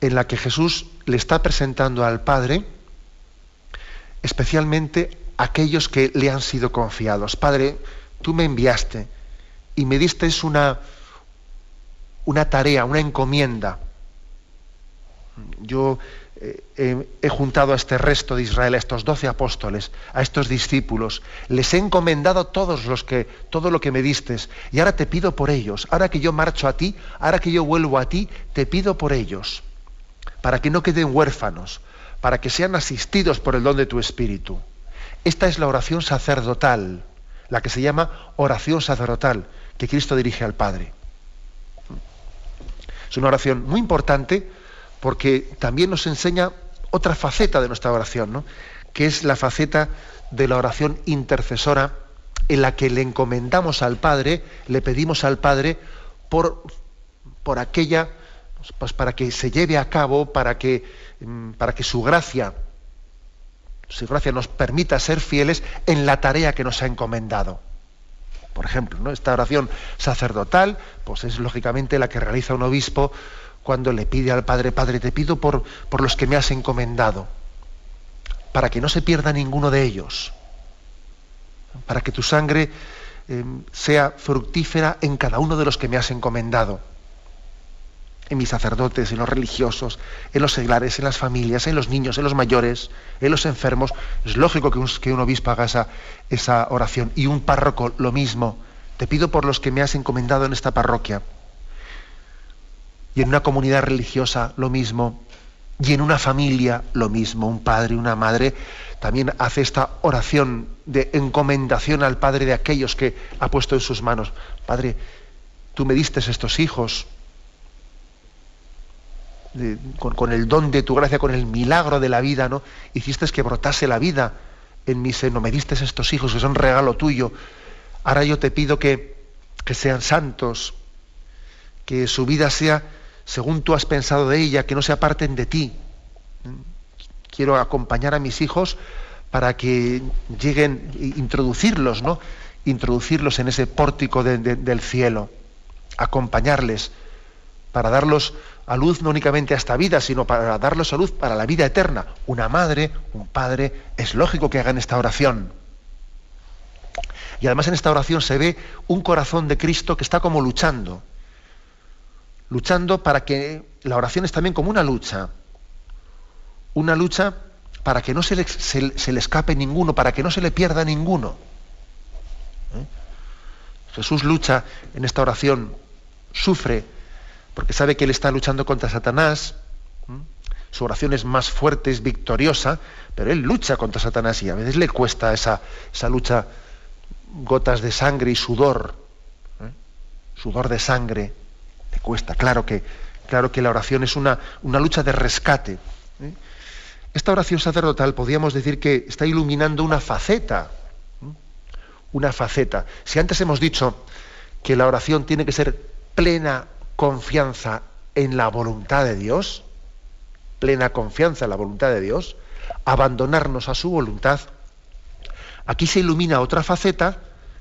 en la que Jesús le está presentando al Padre especialmente aquellos que le han sido confiados. Padre, tú me enviaste y me diste una, una tarea, una encomienda. Yo eh, he juntado a este resto de Israel, a estos doce apóstoles, a estos discípulos, les he encomendado todos los que, todo lo que me diste, y ahora te pido por ellos. Ahora que yo marcho a ti, ahora que yo vuelvo a ti, te pido por ellos, para que no queden huérfanos, para que sean asistidos por el don de tu Espíritu. Esta es la oración sacerdotal, la que se llama oración sacerdotal, que Cristo dirige al Padre. Es una oración muy importante porque también nos enseña otra faceta de nuestra oración, ¿no? que es la faceta de la oración intercesora en la que le encomendamos al Padre, le pedimos al Padre por, por aquella, pues para que se lleve a cabo, para que, mm, para que su gracia su gracia nos permita ser fieles en la tarea que nos ha encomendado. Por ejemplo, ¿no? esta oración sacerdotal, pues es lógicamente la que realiza un obispo cuando le pide al Padre, Padre, te pido por, por los que me has encomendado, para que no se pierda ninguno de ellos, para que tu sangre eh, sea fructífera en cada uno de los que me has encomendado en mis sacerdotes, en los religiosos, en los seglares, en las familias, en los niños, en los mayores, en los enfermos. Es lógico que un, que un obispo haga esa, esa oración. Y un párroco lo mismo. Te pido por los que me has encomendado en esta parroquia. Y en una comunidad religiosa lo mismo. Y en una familia lo mismo. Un padre, una madre también hace esta oración de encomendación al Padre de aquellos que ha puesto en sus manos. Padre, tú me diste estos hijos, con, el don de tu gracia, con el milagro de la vida, ¿no? Hiciste que brotase la vida en mi seno, me diste estos hijos que son regalo tuyo. Ahora yo te pido que, que sean santos, que su vida sea según tú has pensado de ella, que no se aparten de ti. Quiero acompañar a mis hijos para que lleguen, introducirlos, ¿no? Introducirlos en ese pórtico del cielo, acompañarles para darlos a luz no únicamente a esta vida, sino para darlos a luz para la vida eterna. Una madre, un padre, es lógico que hagan esta oración. Y además en esta oración se ve un corazón de Cristo que está como luchando. Luchando para que la oración es también como una lucha. Una lucha para que no se le, escape ninguno, para que no se le pierda ninguno. ¿Eh? Jesús lucha en esta oración, sufre porque sabe que él está luchando contra Satanás. Su oración es más fuerte, es victoriosa, pero él lucha contra Satanás y a veces le cuesta esa, esa lucha gotas de sangre y sudor. ¿eh? Sudor de sangre. Le cuesta. Claro que, claro que la oración es una, una lucha de rescate. Esta oración sacerdotal podríamos decir que está iluminando una faceta. Una faceta. Si antes hemos dicho que la oración tiene que ser plena confianza en la voluntad de Dios, plena confianza en la voluntad de Dios, abandonarnos a su voluntad, aquí se ilumina otra faceta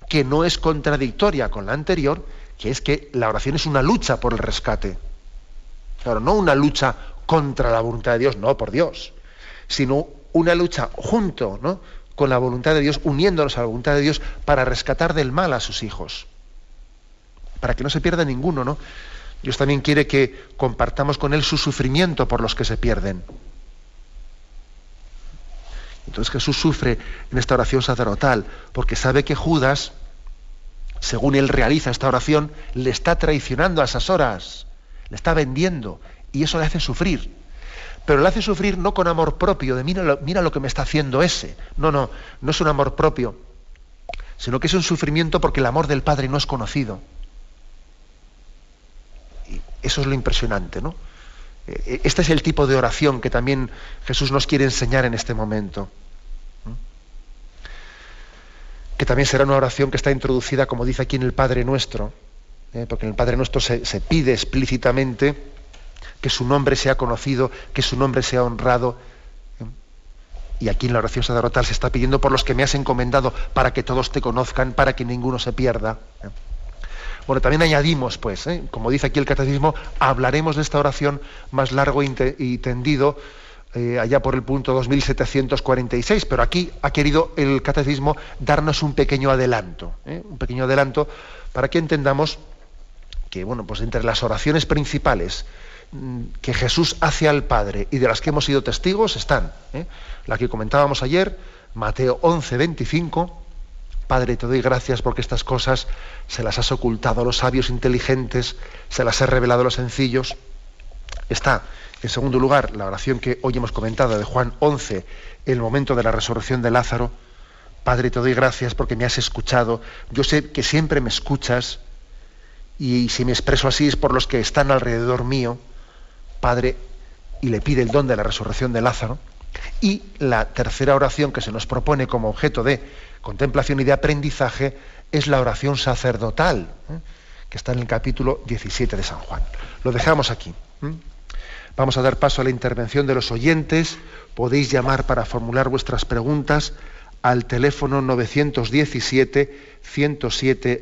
que no es contradictoria con la anterior, que es que la oración es una lucha por el rescate. Claro, no una lucha contra la voluntad de Dios, no, por Dios, sino una lucha junto ¿no? con la voluntad de Dios, uniéndonos a la voluntad de Dios para rescatar del mal a sus hijos, para que no se pierda ninguno, ¿no? Dios también quiere que compartamos con Él su sufrimiento por los que se pierden. Entonces Jesús sufre en esta oración sacerdotal porque sabe que Judas, según él realiza esta oración, le está traicionando a esas horas, le está vendiendo y eso le hace sufrir. Pero le hace sufrir no con amor propio, de mira lo, mira lo que me está haciendo ese. No, no, no es un amor propio, sino que es un sufrimiento porque el amor del Padre no es conocido. Eso es lo impresionante, ¿no? Eh, este es el tipo de oración que también Jesús nos quiere enseñar en este momento. Que también será una oración que está introducida, como dice aquí en el Padre Nuestro, ¿eh? porque en el Padre Nuestro se, pide explícitamente que su nombre sea conocido, que su nombre sea honrado. ¿eh? Y aquí en la oración sacerdotal se está pidiendo por los que me has encomendado, para que todos te conozcan, para que ninguno se pierda. Bueno, también añadimos, pues, ¿eh? como dice aquí el catecismo, hablaremos de esta oración más largo y tendido eh, allá por el punto 2746, pero aquí ha querido el catecismo darnos un pequeño adelanto, ¿eh? un pequeño adelanto para que entendamos que, bueno, pues entre las oraciones principales mm, que Jesús hace al Padre y de las que hemos sido testigos están la que comentábamos ayer, Mateo 11, 25, Padre, te doy gracias porque estas cosas se las has ocultado a los sabios inteligentes, se las he revelado a los sencillos. Está, en segundo lugar, la oración que hoy hemos comentado de Juan 11, el momento de la resurrección de Lázaro. Padre, te doy gracias porque me has escuchado. Yo sé que siempre me escuchas y si me expreso así es por los que están alrededor mío. Padre, y le pide el don de la resurrección de Lázaro. Y la tercera oración que se nos propone como objeto de contemplación y de aprendizaje es la oración sacerdotal, ¿eh? que está en el capítulo 17 de San Juan. Lo dejamos aquí. Vamos a dar paso a la intervención de los oyentes. Podéis llamar para formular vuestras preguntas al teléfono 917 107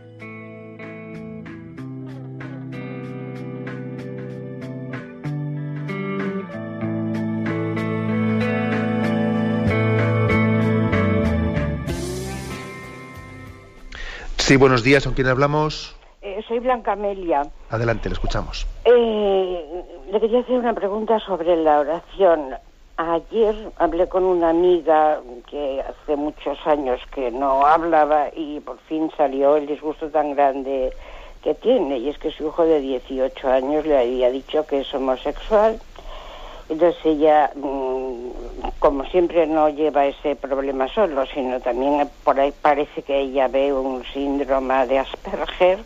Sí, buenos días, ¿con quién hablamos? Eh, soy Blanca Amelia. Adelante, le escuchamos. Eh, le quería hacer una pregunta sobre la oración. Ayer hablé con una amiga que hace muchos años que no hablaba y por fin salió el disgusto tan grande que tiene. Y es que su hijo de 18 años le había dicho que es homosexual. Entonces ella, mm, como siempre, no lleva ese problema solo, sino también por ahí parece que ella ve un síndrome de Asperger.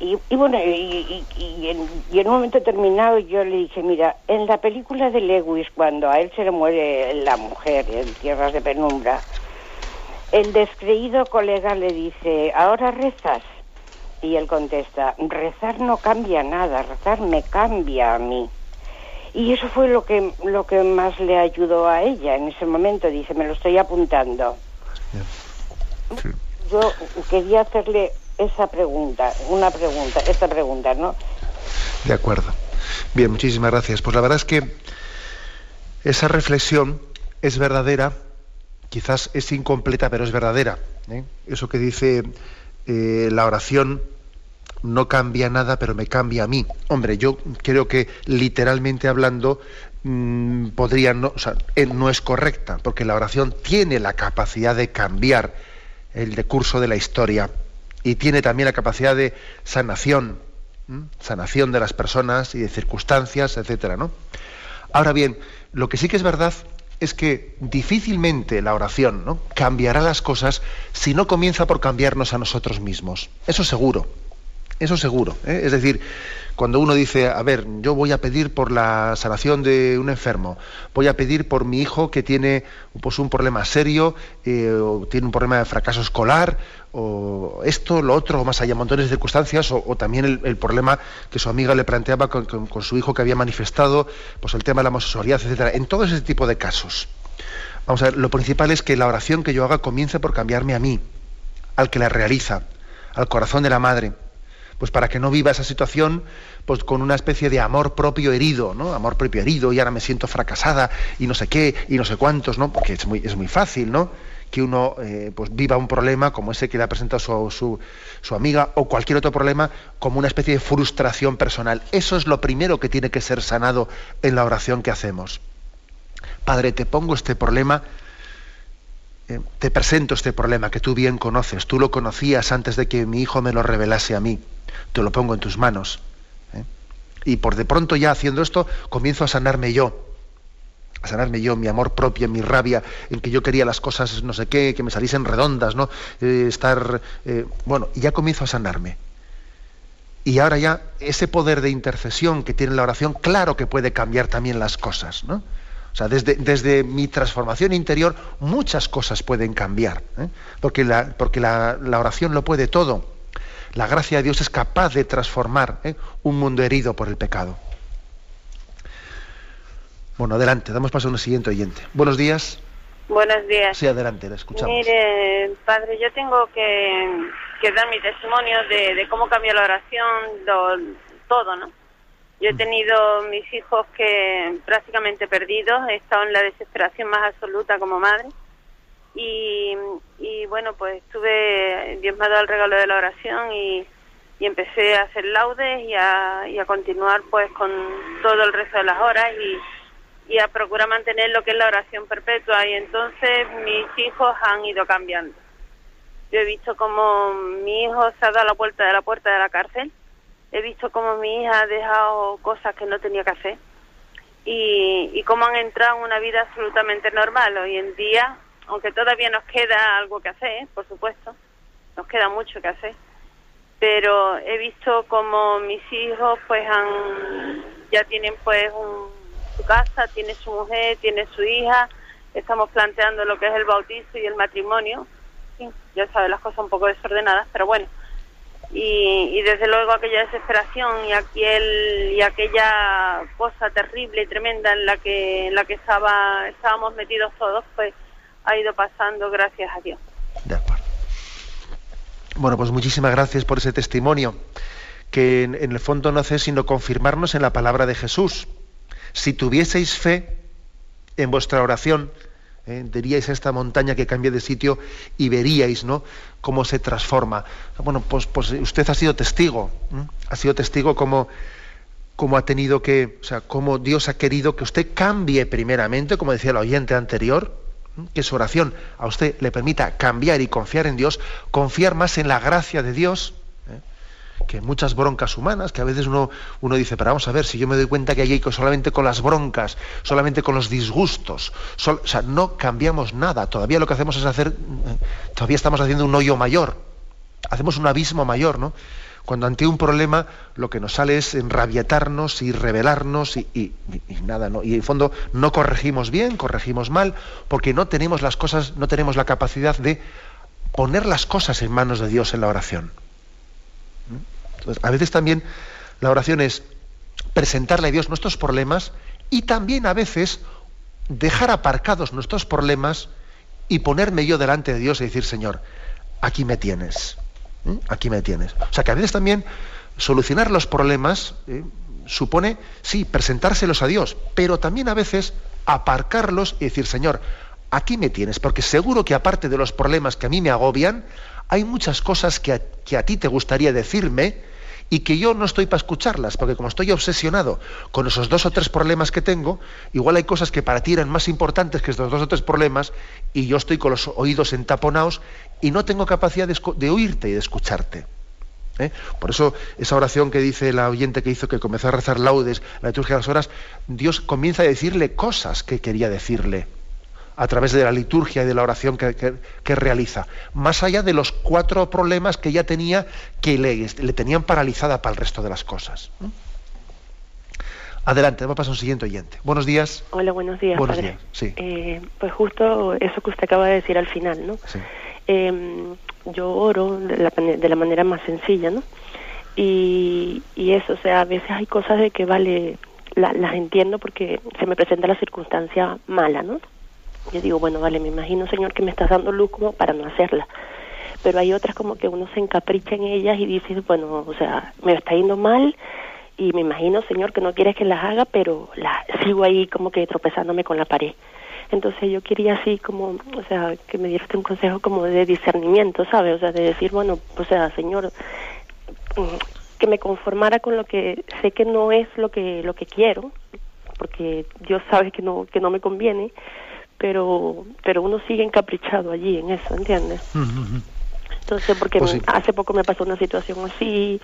Y, y bueno, y, en, un momento determinado yo le dije, mira, en la película de Lewis, cuando a él se le muere la mujer en Tierras de Penumbra, el descreído colega le dice, ¿ahora rezas? Y él contesta, rezar no cambia nada, rezar me cambia a mí. Y eso fue lo que, lo que más le ayudó a ella en ese momento. Dice, me lo estoy apuntando. Sí. Yo quería hacerle esa pregunta, una pregunta, esta pregunta, ¿no? De acuerdo. Bien, muchísimas gracias. Pues la verdad es que esa reflexión es verdadera, quizás es incompleta, pero es verdadera. ¿eh? Eso que dice eh, la oración no cambia nada, pero me cambia a mí. Hombre, yo creo que literalmente hablando mm, podría no, eh, no es correcta, porque la oración tiene la capacidad de cambiar el decurso de la historia y tiene también la capacidad de sanación, sanación de las personas y de circunstancias, etcétera, ¿no? Ahora bien, lo que sí que es verdad es que difícilmente la oración ¿no? cambiará las cosas si no comienza por cambiarnos a nosotros mismos. Eso seguro. Eso seguro. ¿eh? Es decir, cuando uno dice, a ver, yo voy a pedir por la sanación de un enfermo, voy a pedir por mi hijo que tiene pues, un problema serio, eh, o tiene un problema de fracaso escolar, o esto, lo otro, o más allá, montones de circunstancias, o, también el, problema que su amiga le planteaba con su hijo que había manifestado, pues el tema de la homosexualidad, etcétera. En todo ese tipo de casos. Vamos a ver, lo principal es que la oración que yo haga comience por cambiarme a mí, al que la realiza, al corazón de la madre pues para que no viva esa situación pues con una especie de amor propio herido, ¿no? Amor propio herido y ahora me siento fracasada y no sé qué y no sé cuántos, ¿no? Porque es muy, es muy fácil, ¿no? Que uno eh, pues viva un problema como ese que le ha presentado su, su, su amiga o cualquier otro problema como una especie de frustración personal. Eso es lo primero que tiene que ser sanado en la oración que hacemos. Padre, te pongo este problema eh, te presento este problema que tú bien conoces, tú lo conocías antes de que mi hijo me lo revelase a mí, te lo pongo en tus manos. ¿eh? Y por de pronto ya haciendo esto, comienzo a sanarme yo, a sanarme yo, mi amor propio, mi rabia, en que yo quería las cosas no sé qué, que me saliesen redondas, ¿no? Eh, estar, bueno, y ya comienzo a sanarme. Y ahora ya ese poder de intercesión que tiene la oración, claro que puede cambiar también las cosas, ¿no? O sea, desde, desde mi transformación interior muchas cosas pueden cambiar, ¿eh? porque, la, porque la, oración lo puede todo. La gracia de Dios es capaz de transformar ¿eh? un mundo herido por el pecado. Bueno, adelante, damos paso a un siguiente oyente. Buenos días. Buenos días. Sí, adelante, la escuchamos. Mire, padre, yo tengo que, dar mi testimonio de, cómo cambió la oración, todo, ¿no? Yo he tenido mis hijos que prácticamente perdidos, he estado en la desesperación más absoluta como madre. Y, bueno, pues tuve, Dios me ha dado el regalo de la oración y, empecé a hacer laudes y a, y continuar pues con todo el resto de las horas y, y a procurar mantener lo que es la oración perpetua. Y entonces mis hijos han ido cambiando. Yo he visto como mi hijo se ha dado la vuelta de la puerta de la cárcel he visto cómo mi hija ha dejado cosas que no tenía que hacer y, y cómo han entrado en una vida absolutamente normal. Hoy en día, aunque todavía nos queda algo que hacer, por supuesto, nos queda mucho que hacer, pero he visto cómo mis hijos pues han ya tienen pues su casa, tiene su mujer, tiene su hija, estamos planteando lo que es el bautizo y el matrimonio. ya sabes, las cosas un poco desordenadas, pero bueno, y, desde luego aquella desesperación y aquel y aquella cosa terrible y tremenda en la que en la que estaba estábamos metidos todos pues ha ido pasando gracias a Dios. Bueno pues muchísimas gracias por ese testimonio que en, en el fondo no hace sino confirmarnos en la palabra de Jesús. Si tuvieseis fe en vuestra oración ¿eh? diríais a esta montaña que cambie de sitio y veríais ¿no? cómo se transforma. Bueno, pues, pues usted ha sido testigo, ha sido testigo como, como ha tenido que, o sea, cómo Dios ha querido que usted cambie primeramente, como decía el oyente anterior, que su oración a usted le permita cambiar y confiar en Dios, confiar más en la gracia de Dios, que muchas broncas humanas, que a veces uno, uno dice, pero vamos a ver, si yo me doy cuenta que hay solamente con las broncas, solamente con los disgustos, o sea, no cambiamos nada, todavía lo que hacemos es hacer, eh, todavía estamos haciendo un hoyo mayor, hacemos un abismo mayor, ¿no? Cuando ante un problema lo que nos sale es enrabietarnos y rebelarnos y, y, nada, ¿no? Y en fondo no corregimos bien, corregimos mal, porque no tenemos las cosas, no tenemos la capacidad de poner las cosas en manos de Dios en la oración a veces también la oración es presentarle a Dios nuestros problemas y también a veces dejar aparcados nuestros problemas y ponerme yo delante de Dios y decir, Señor, aquí me tienes, aquí me tienes. O sea que a veces también solucionar los problemas ¿eh? supone, sí, presentárselos a Dios, pero también a veces aparcarlos y decir, Señor, aquí me tienes, porque seguro que aparte de los problemas que a mí me agobian, hay muchas cosas que a ti te gustaría decirme, y que yo no estoy para escucharlas, porque como estoy obsesionado con esos dos o tres problemas que tengo, igual hay cosas que para ti eran más importantes que estos dos o tres problemas y yo estoy con los oídos entaponados y no tengo capacidad de, oírte y de escucharte. ¿eh? Por eso esa oración que dice la oyente que hizo que comenzó a rezar laudes, la liturgia de las horas, Dios comienza a decirle cosas que quería decirle a través de la liturgia y de la oración que, realiza, más allá de los cuatro problemas que ya tenía que le, tenían paralizada para el resto de las cosas. Adelante, vamos a pasar a un siguiente oyente. Buenos días. Hola, buenos días. Buenos días, sí. Eh, pues justo eso que usted acaba de decir al final, ¿no? Em, yo oro de la, manera más sencilla, ¿no? Y, eso, o sea, a veces hay cosas de que, vale, las entiendo porque se me presenta la circunstancia mala, ¿no? Yo digo, bueno, vale, me imagino, Señor, que me estás dando luz como para no hacerla. Pero hay otras como que uno se encapricha en ellas y dice, bueno, o sea, me está yendo mal y me imagino, Señor, que no quieres que las haga, pero la, sigo ahí como que tropezándome con la pared. Entonces yo quería así como, o sea, que me dieras un consejo como de discernimiento, ¿sabes? O sea, de decir, bueno, o sea, Señor, mm, que me conformara con lo que sé que no es lo que lo que quiero, porque Dios sabe que no que no me conviene, pero pero uno sigue encaprichado allí en eso, ¿entiendes? Entonces, porque pues hace poco me pasó una situación así,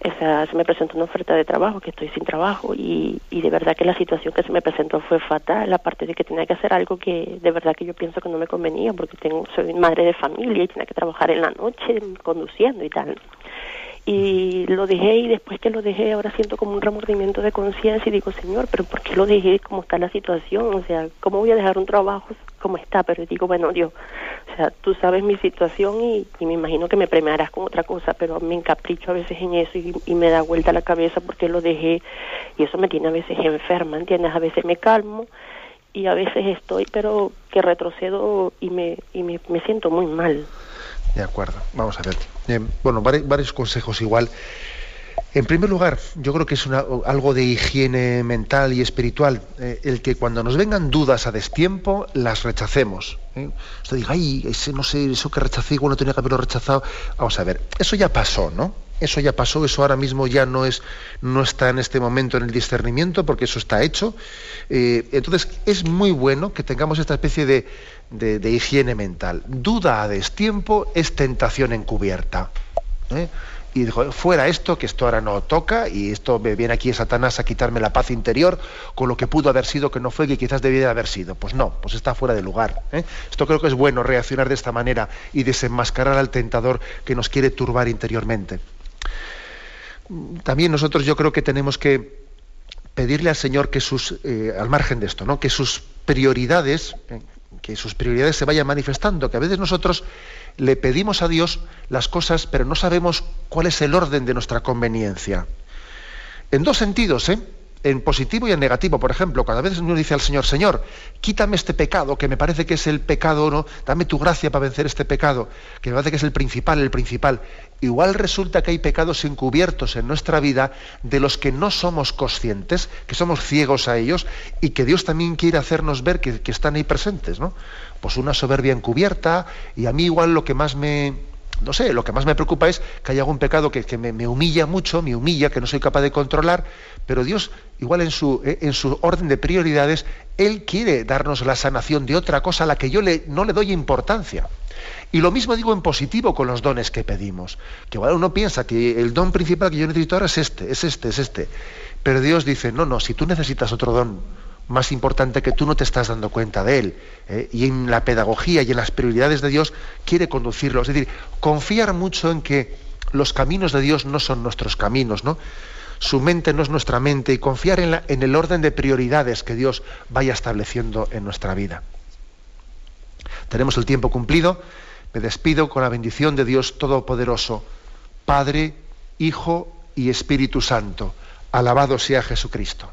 esa, se me presentó una oferta de trabajo, que estoy sin trabajo, y, y de verdad que la situación que se me presentó fue fatal, aparte de que tenía que hacer algo que de verdad que yo pienso que no me convenía, porque tengo soy madre de familia y tenía que trabajar en la noche conduciendo y tal. Y lo dejé y después que lo dejé ahora siento como un remordimiento de conciencia y digo, Señor, pero ¿por qué lo dejé? ¿Cómo está la situación? O sea, ¿cómo voy a dejar un trabajo como está? Pero digo, bueno, Dios, o sea, tú sabes mi situación y, me imagino que me premiarás con otra cosa, pero me encapricho a veces en eso y, y me da vuelta la cabeza porque lo dejé y eso me tiene a veces enferma, ¿entiendes? A veces me calmo y a veces estoy, pero que retrocedo y me, y me, me siento muy mal. De acuerdo, vamos a ver. Eh, bueno, varios, consejos igual. En primer lugar, yo creo que es algo de higiene mental y espiritual, eh, el que cuando nos vengan dudas a destiempo, las rechacemos. ¿eh? Usted diga, ay, ese, no sé, eso que rechacé, igual no tenía que haberlo rechazado. Vamos a ver, eso ya pasó, ¿no? Eso ya pasó, eso ahora mismo ya no es, no está en este momento en el discernimiento, porque eso está hecho. entonces, es muy bueno que tengamos esta especie de, de, higiene mental. Duda a destiempo es tentación encubierta. ¿eh? Y dijo, fuera esto, que esto ahora no toca, y esto me viene aquí Satanás a quitarme la paz interior con lo que pudo haber sido, que no fue, que quizás debiera haber sido. Pues no, pues está fuera de lugar. ¿eh? Esto creo que es bueno reaccionar de esta manera y desenmascarar al tentador que nos quiere turbar interiormente. También nosotros yo creo que tenemos que pedirle al Señor que sus, eh, al margen de esto, ¿no? que sus prioridades, que sus prioridades se vayan manifestando, que a veces nosotros le pedimos a Dios las cosas, pero no sabemos cuál es el orden de nuestra conveniencia. En dos sentidos, ¿eh? En positivo y en negativo. Por ejemplo, cada vez uno dice al Señor, Señor, quítame este pecado, que me parece que es el pecado, ¿no? Dame tu gracia para vencer este pecado, que me parece que es el principal, el principal. Igual resulta que hay pecados encubiertos en nuestra vida de los que no somos conscientes, que somos ciegos a ellos, y que Dios también quiere hacernos ver que, están ahí presentes, ¿no? Pues una soberbia encubierta, y a mí igual lo que más me, no sé, lo que más me preocupa es que haya algún pecado que, me, humilla mucho, me humilla, que no soy capaz de controlar, pero Dios, igual en su, eh, en su orden de prioridades, Él quiere darnos la sanación de otra cosa a la que yo le, no le doy importancia. Y lo mismo digo en positivo con los dones que pedimos. Que igual uno piensa que el don principal que yo necesito ahora es este, es este, es este. Pero Dios dice, no, no, si tú necesitas otro don más importante que tú no te estás dando cuenta de él. ¿eh? Y en la pedagogía y en las prioridades de Dios quiere conducirlo. Es decir, confiar mucho en que los caminos de Dios no son nuestros caminos, ¿no? Su mente no es nuestra mente y confiar en, en el orden de prioridades que Dios vaya estableciendo en nuestra vida. Tenemos el tiempo cumplido. Me despido con la bendición de Dios Todopoderoso, Padre, Hijo y Espíritu Santo. Alabado sea Jesucristo.